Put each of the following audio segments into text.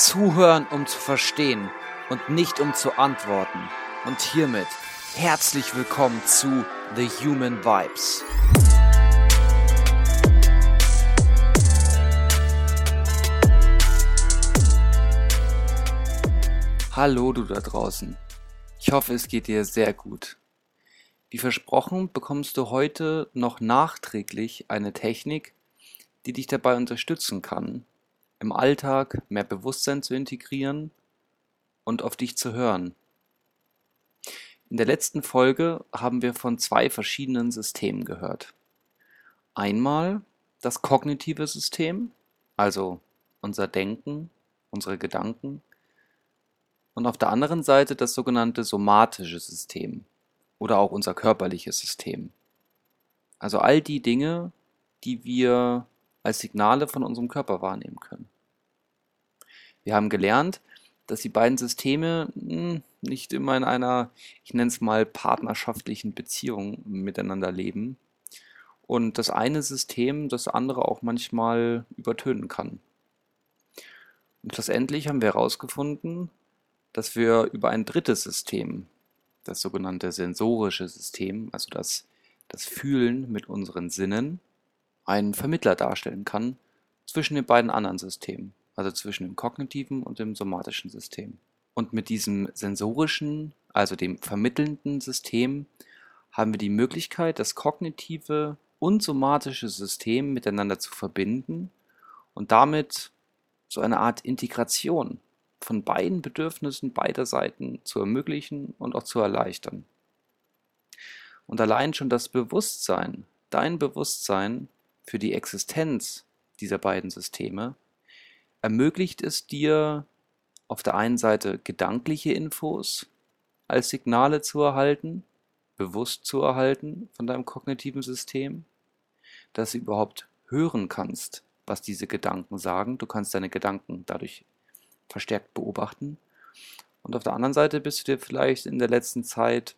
Zuhören, um zu verstehen und nicht um zu antworten. Und hiermit herzlich willkommen zu The Human Vibes. Hallo du da draußen. Ich hoffe, es geht dir sehr gut. Wie versprochen bekommst du heute noch nachträglich eine Technik, die dich dabei unterstützen kann, im Alltag mehr Bewusstsein zu integrieren und auf dich zu hören. In der letzten Folge haben wir von zwei verschiedenen Systemen gehört. Einmal das kognitive System, also unser Denken, unsere Gedanken, und auf der anderen Seite das sogenannte somatische System oder auch unser körperliches System. Also all die Dinge, die wir als Signale von unserem Körper wahrnehmen können. Wir haben gelernt, dass die beiden Systeme hm, nicht immer in einer, ich nenne es mal, partnerschaftlichen Beziehung miteinander leben und das eine System das andere auch manchmal übertönen kann. Und schlussendlich haben wir herausgefunden, dass wir über ein drittes System, das sogenannte sensorische System, also das, das Fühlen mit unseren Sinnen, einen Vermittler darstellen kann zwischen den beiden anderen Systemen, also zwischen dem kognitiven und dem somatischen System. Und mit diesem sensorischen, also dem vermittelnden System, haben wir die Möglichkeit, das kognitive und somatische System miteinander zu verbinden und damit so eine Art Integration von beiden Bedürfnissen beider Seiten zu ermöglichen und auch zu erleichtern. Und allein schon das Bewusstsein, dein Bewusstsein für die Existenz dieser beiden Systeme, ermöglicht es dir auf der einen Seite gedankliche Infos als Signale zu erhalten, bewusst zu erhalten von deinem kognitiven System, dass du überhaupt hören kannst, was diese Gedanken sagen. Du kannst deine Gedanken dadurch verstärkt beobachten. Und auf der anderen Seite bist du dir vielleicht in der letzten Zeit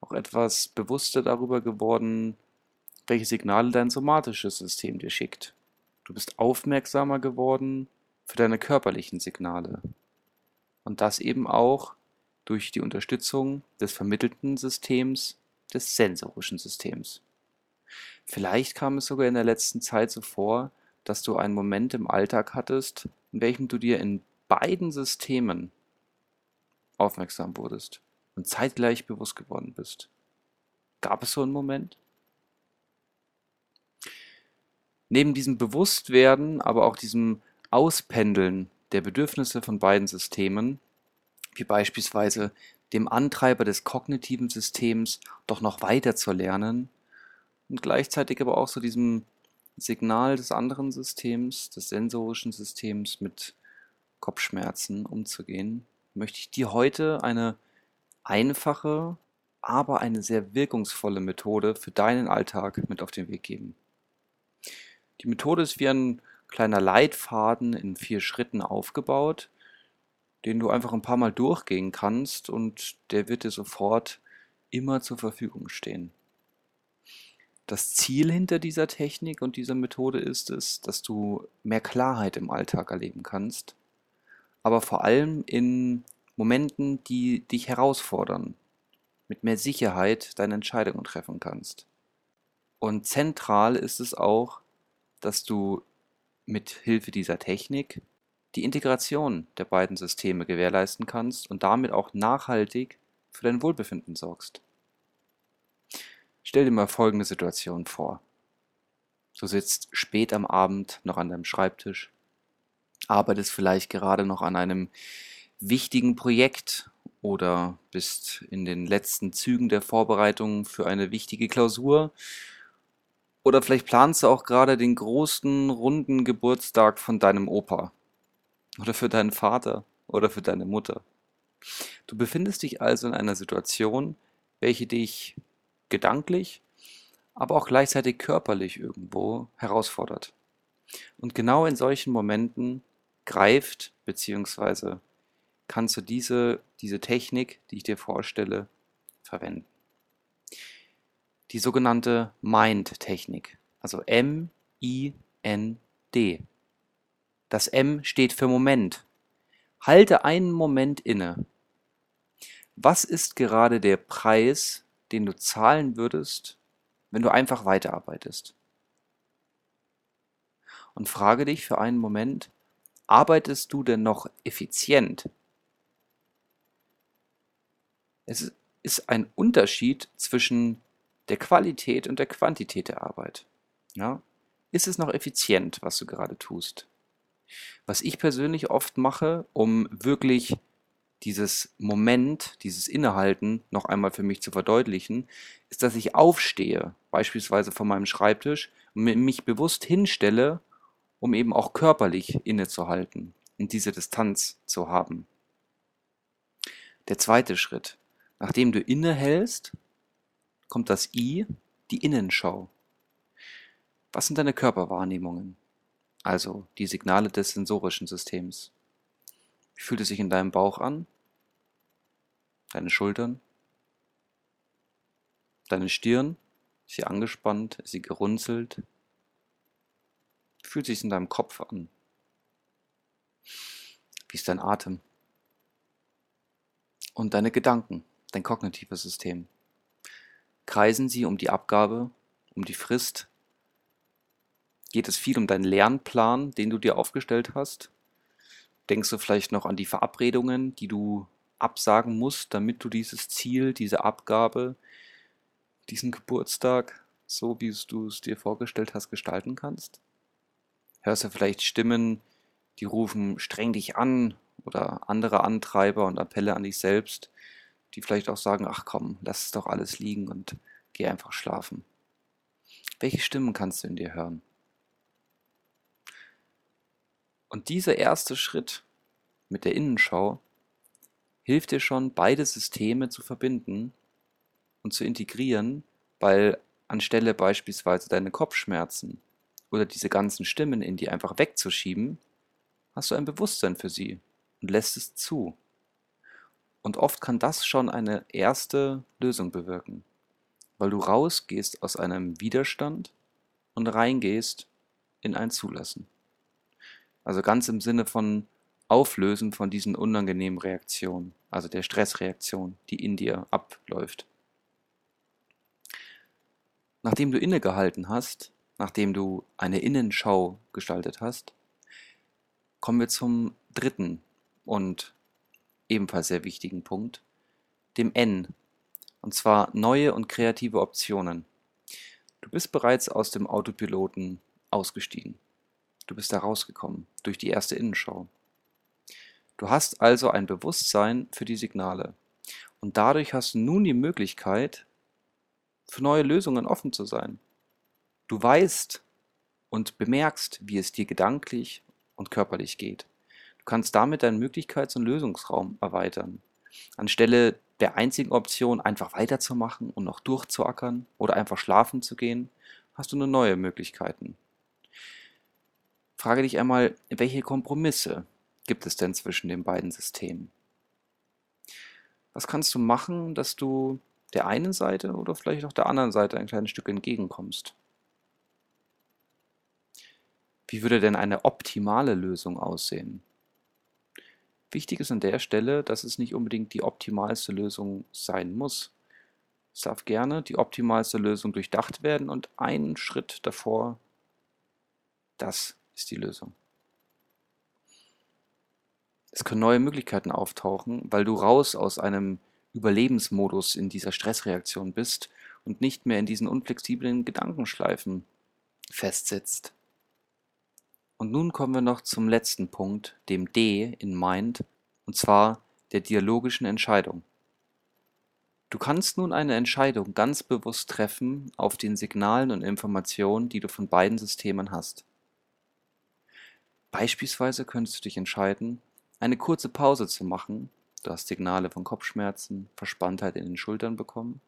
auch etwas bewusster darüber geworden, welche Signale dein somatisches System dir schickt. Du bist aufmerksamer geworden für deine körperlichen Signale. Und das eben auch durch die Unterstützung des vermittelten Systems, des sensorischen Systems. Vielleicht kam es sogar in der letzten Zeit so vor, dass du einen Moment im Alltag hattest, in welchem du dir in beiden Systemen aufmerksam wurdest und zeitgleich bewusst geworden bist. Gab es so einen Moment? Neben diesem Bewusstwerden, aber auch diesem Auspendeln der Bedürfnisse von beiden Systemen, wie beispielsweise dem Antreiber des kognitiven Systems doch noch weiter zu lernen und gleichzeitig aber auch so diesem Signal des anderen Systems, des sensorischen Systems mit Kopfschmerzen umzugehen, möchte ich dir heute eine einfache, aber eine sehr wirkungsvolle Methode für deinen Alltag mit auf den Weg geben. Die Methode ist wie ein kleiner Leitfaden in vier Schritten aufgebaut, den du einfach ein paar Mal durchgehen kannst und der wird dir sofort immer zur Verfügung stehen. Das Ziel hinter dieser Technik und dieser Methode ist es, dass du mehr Klarheit im Alltag erleben kannst aber vor allem in Momenten, die dich herausfordern, mit mehr Sicherheit deine Entscheidungen treffen kannst. Und zentral ist es auch, dass du mit Hilfe dieser Technik die Integration der beiden Systeme gewährleisten kannst und damit auch nachhaltig für dein Wohlbefinden sorgst. Stell dir mal folgende Situation vor. Du sitzt spät am Abend noch an deinem Schreibtisch arbeitest vielleicht gerade noch an einem wichtigen Projekt oder bist in den letzten Zügen der Vorbereitung für eine wichtige Klausur oder vielleicht planst du auch gerade den großen runden Geburtstag von deinem Opa oder für deinen Vater oder für deine Mutter. Du befindest dich also in einer Situation, welche dich gedanklich, aber auch gleichzeitig körperlich irgendwo herausfordert. Und genau in solchen Momenten greift, beziehungsweise kannst du diese, diese Technik, die ich dir vorstelle, verwenden. Die sogenannte Mind-Technik, also M-I-N-D. Das M steht für Moment. Halte einen Moment inne. Was ist gerade der Preis, den du zahlen würdest, wenn du einfach weiterarbeitest? Und frage dich für einen Moment, arbeitest du denn noch effizient? Es ist ein Unterschied zwischen der Qualität und der Quantität der Arbeit. Ja? Ist es noch effizient, was du gerade tust? Was ich persönlich oft mache, um wirklich dieses Moment, dieses Innehalten noch einmal für mich zu verdeutlichen, ist, dass ich aufstehe, beispielsweise von meinem Schreibtisch, und mich bewusst hinstelle, um eben auch körperlich innezuhalten und diese Distanz zu haben. Der zweite Schritt. Nachdem du innehältst, kommt das I, die Innenschau. Was sind deine Körperwahrnehmungen? Also die Signale des sensorischen Systems. Wie fühlt es sich in deinem Bauch an? Deine Schultern? Deine Stirn? Ist sie angespannt? Ist sie gerunzelt? Wie fühlt es sich in deinem Kopf an? Wie ist dein Atem? Und deine Gedanken, dein kognitives System. Kreisen sie um die Abgabe, um die Frist? Geht es viel um deinen Lernplan, den du dir aufgestellt hast? Denkst du vielleicht noch an die Verabredungen, die du absagen musst, damit du dieses Ziel, diese Abgabe, diesen Geburtstag, so wie du es dir vorgestellt hast, gestalten kannst? Hörst du vielleicht Stimmen, die rufen streng dich an oder andere Antreiber und Appelle an dich selbst, die vielleicht auch sagen, ach komm, lass es doch alles liegen und geh einfach schlafen. Welche Stimmen kannst du in dir hören? Und dieser erste Schritt mit der Innenschau hilft dir schon, beide Systeme zu verbinden und zu integrieren, weil anstelle beispielsweise deine Kopfschmerzen oder diese ganzen Stimmen in dir einfach wegzuschieben, hast du ein Bewusstsein für sie und lässt es zu. Und oft kann das schon eine erste Lösung bewirken, weil du rausgehst aus einem Widerstand und reingehst in ein Zulassen. Also ganz im Sinne von Auflösen von diesen unangenehmen Reaktionen, also der Stressreaktion, die in dir abläuft. Nachdem du innegehalten hast, nachdem du eine Innenschau gestaltet hast, kommen wir zum dritten und ebenfalls sehr wichtigen Punkt, dem N, und zwar neue und kreative Optionen. Du bist bereits aus dem Autopiloten ausgestiegen. Du bist da rausgekommen durch die erste Innenschau. Du hast also ein Bewusstsein für die Signale. Und dadurch hast du nun die Möglichkeit, für neue Lösungen offen zu sein. Du weißt und bemerkst, wie es dir gedanklich und körperlich geht. Du kannst damit deinen Möglichkeits- und Lösungsraum erweitern. Anstelle der einzigen Option, einfach weiterzumachen und noch durchzuackern oder einfach schlafen zu gehen, hast du nur neue Möglichkeiten. Frage dich einmal, welche Kompromisse gibt es denn zwischen den beiden Systemen? Was kannst du machen, dass du der einen Seite oder vielleicht auch der anderen Seite ein kleines Stück entgegenkommst? Wie würde denn eine optimale Lösung aussehen? Wichtig ist an der Stelle, dass es nicht unbedingt die optimalste Lösung sein muss. Es darf gerne die optimalste Lösung durchdacht werden und einen Schritt davor das ist die Lösung. Es können neue Möglichkeiten auftauchen, weil du raus aus einem Überlebensmodus in dieser Stressreaktion bist und nicht mehr in diesen unflexiblen Gedankenschleifen festsitzt. Und nun kommen wir noch zum letzten Punkt, dem D in Mind, und zwar der dialogischen Entscheidung. Du kannst nun eine Entscheidung ganz bewusst treffen auf den Signalen und Informationen, die du von beiden Systemen hast. Beispielsweise könntest du dich entscheiden, eine kurze Pause zu machen. Du hast Signale von Kopfschmerzen, Verspanntheit in den Schultern bekommen.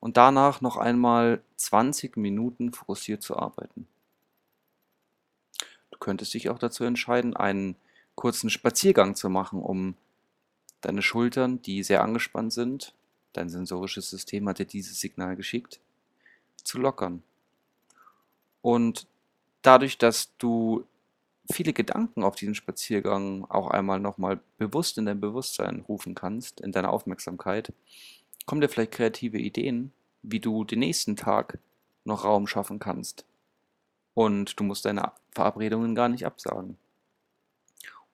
Und danach noch einmal 20 Minuten fokussiert zu arbeiten. Könntest dich auch dazu entscheiden, einen kurzen Spaziergang zu machen, um deine Schultern, die sehr angespannt sind, dein sensorisches System hat dir dieses Signal geschickt, zu lockern. Und dadurch, dass du viele Gedanken auf diesen Spaziergang auch einmal nochmal bewusst in dein Bewusstsein rufen kannst, in deine Aufmerksamkeit, kommen dir vielleicht kreative Ideen, wie du den nächsten Tag noch Raum schaffen kannst. Und du musst deine Verabredungen gar nicht absagen.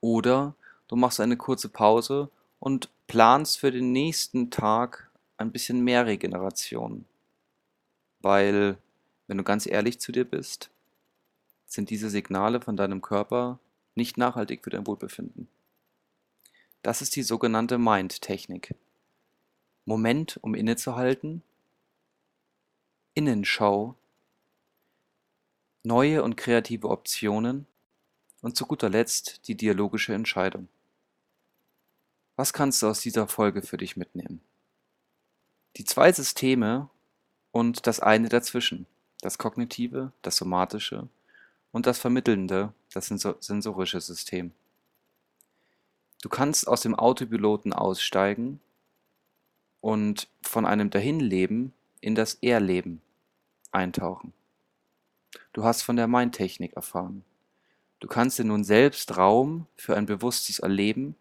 Oder du machst eine kurze Pause und planst für den nächsten Tag ein bisschen mehr Regeneration. Weil, wenn du ganz ehrlich zu dir bist, sind diese Signale von deinem Körper nicht nachhaltig für dein Wohlbefinden. Das ist die sogenannte Mind-Technik. Moment, um innezuhalten, Innenschau, neue und kreative Optionen und zu guter Letzt die dialogische Entscheidung. Was kannst du aus dieser Folge für dich mitnehmen? Die zwei Systeme und das eine dazwischen, das kognitive, das somatische und das vermittelnde, das sensorische System. Du kannst aus dem Autopiloten aussteigen und von einem Dahinleben in das Erleben eintauchen. Du hast von der Mindtechnik erfahren. Du kannst dir nun selbst Raum für ein bewusstes Erleben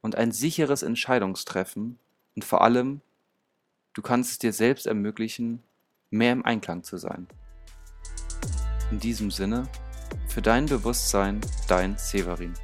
und ein sicheres Entscheidungstreffen und vor allem, du kannst es dir selbst ermöglichen, mehr im Einklang zu sein. In diesem Sinne, für dein Bewusstsein, dein Severin.